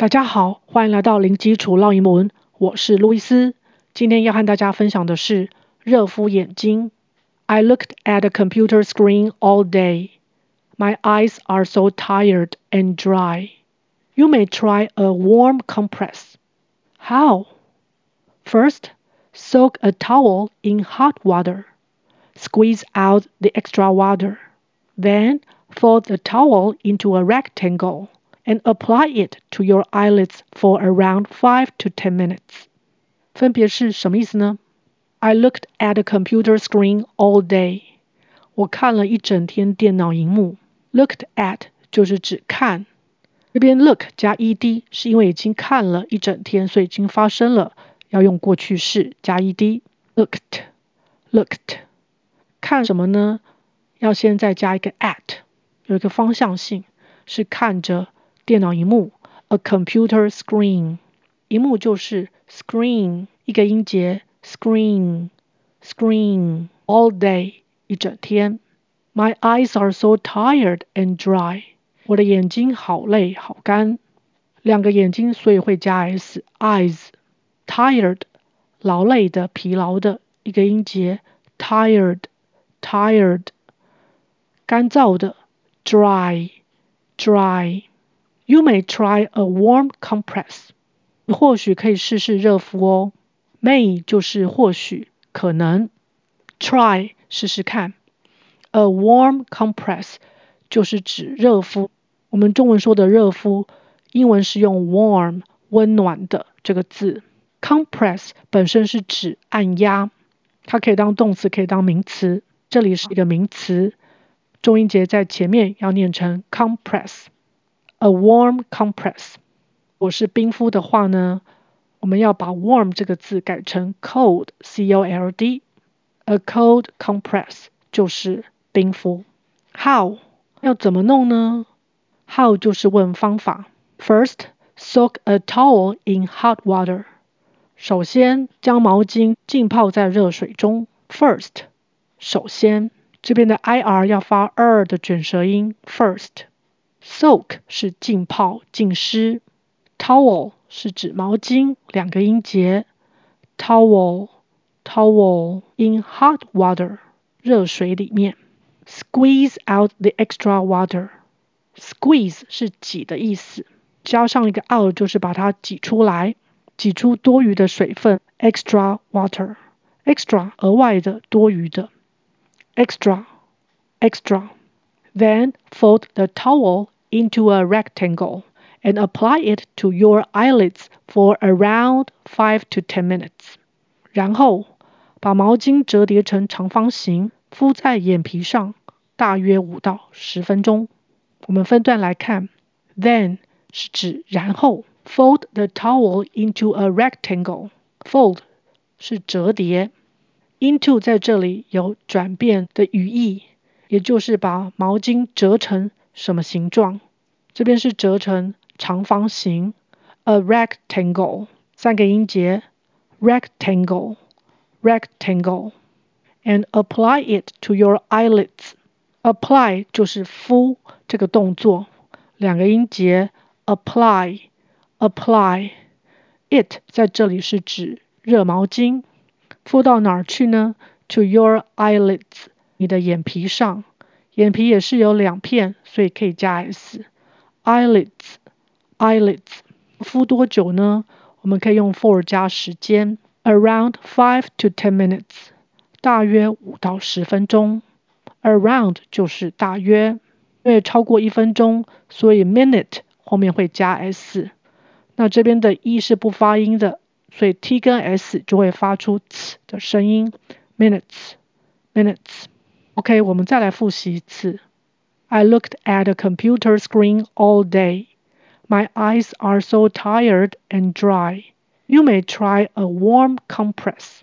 大家好，欢迎来到零基础绕英文，我是路易斯。今天要和大家分享的是热敷眼睛。I looked at the computer screen all day. My eyes are so tired and dry. You may try a warm compress. How? First, soak a towel in hot water. Squeeze out the extra water. Then, fold the towel into a rectangle. And apply it to your eyelids for around five to ten minutes. 分别是什么意思呢？I looked at the computer screen all day. 我看了一整天电脑荧幕。Looked at 就是指看，这边 look 加 ed 是因为已经看了一整天，所以已经发生了，要用过去式加 ed。Looked, looked，看什么呢？要先再加一个 at，有一个方向性，是看着。电脑萤幕，a computer screen，萤幕就是 screen，一个音节，screen，screen，all day，一整天。My eyes are so tired and dry，我的眼睛好累好干。两个眼睛，所以会加 s，eyes，tired，劳累的、疲劳的，一个音节，tired，tired，干燥的，dry，dry。 You may try a warm compress. 你或许可以试试热敷哦。May 就是或许、可能。Try 试试看。A warm compress 就是指热敷。我们中文说的热敷，英文是用 warm 温暖的这个字。Compress 本身是指按压，它可以当动词，可以当名词。这里是一个名词，重音节在前面要念成 compress。A warm compress。我是冰敷的话呢，我们要把 warm 这个字改成 cold，C-O-L-D。A cold compress 就是冰敷。How 要怎么弄呢？How 就是问方法。First, soak a towel in hot water。首先将毛巾浸泡在热水中。First，首先这边的 ir 要发 r 的卷舌音。First。Soak 是浸泡、浸湿，towel 是指毛巾，两个音节，towel towel in hot water 热水里面，squeeze out the extra water，squeeze 是挤的意思，加上一个 out 就是把它挤出来，挤出多余的水分，extra water extra 额外的、多余的，extra extra。Then fold the towel into a rectangle and apply it to your eyelids for around five to ten minutes. 然后把毛巾折叠成长方形，敷在眼皮上，大约五到十分钟。我们分段来看，then 是指然后，fold the towel into a rectangle。fold 是折叠，into 在这里有转变的语义。 也就是把毛巾折成什么形状？这边是折成长方形，a rectangle，三个音节，rectangle，rectangle，and apply it to your eyelids。apply 就是敷这个动作，两个音节，apply，apply，it 在这里是指热毛巾，敷到哪儿去呢？to your eyelids。你的眼皮上，眼皮也是有两片，所以可以加 s。eyelids，eyelids，敷多久呢？我们可以用 for 加时间，around five to ten minutes，大约五到十分钟。around 就是大约，因为超过一分钟，所以 minute 后面会加 s。那这边的 e 是不发音的，所以 t 跟 s 就会发出 t 的声音。minutes，minutes。OK，我们再来复习一次。I looked at a computer screen all day. My eyes are so tired and dry. You may try a warm compress.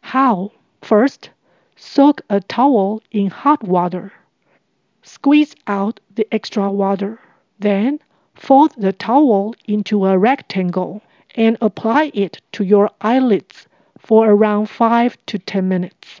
How? First, soak a towel in hot water. Squeeze out the extra water. Then, fold the towel into a rectangle and apply it to your eyelids for around 5 to 10 minutes.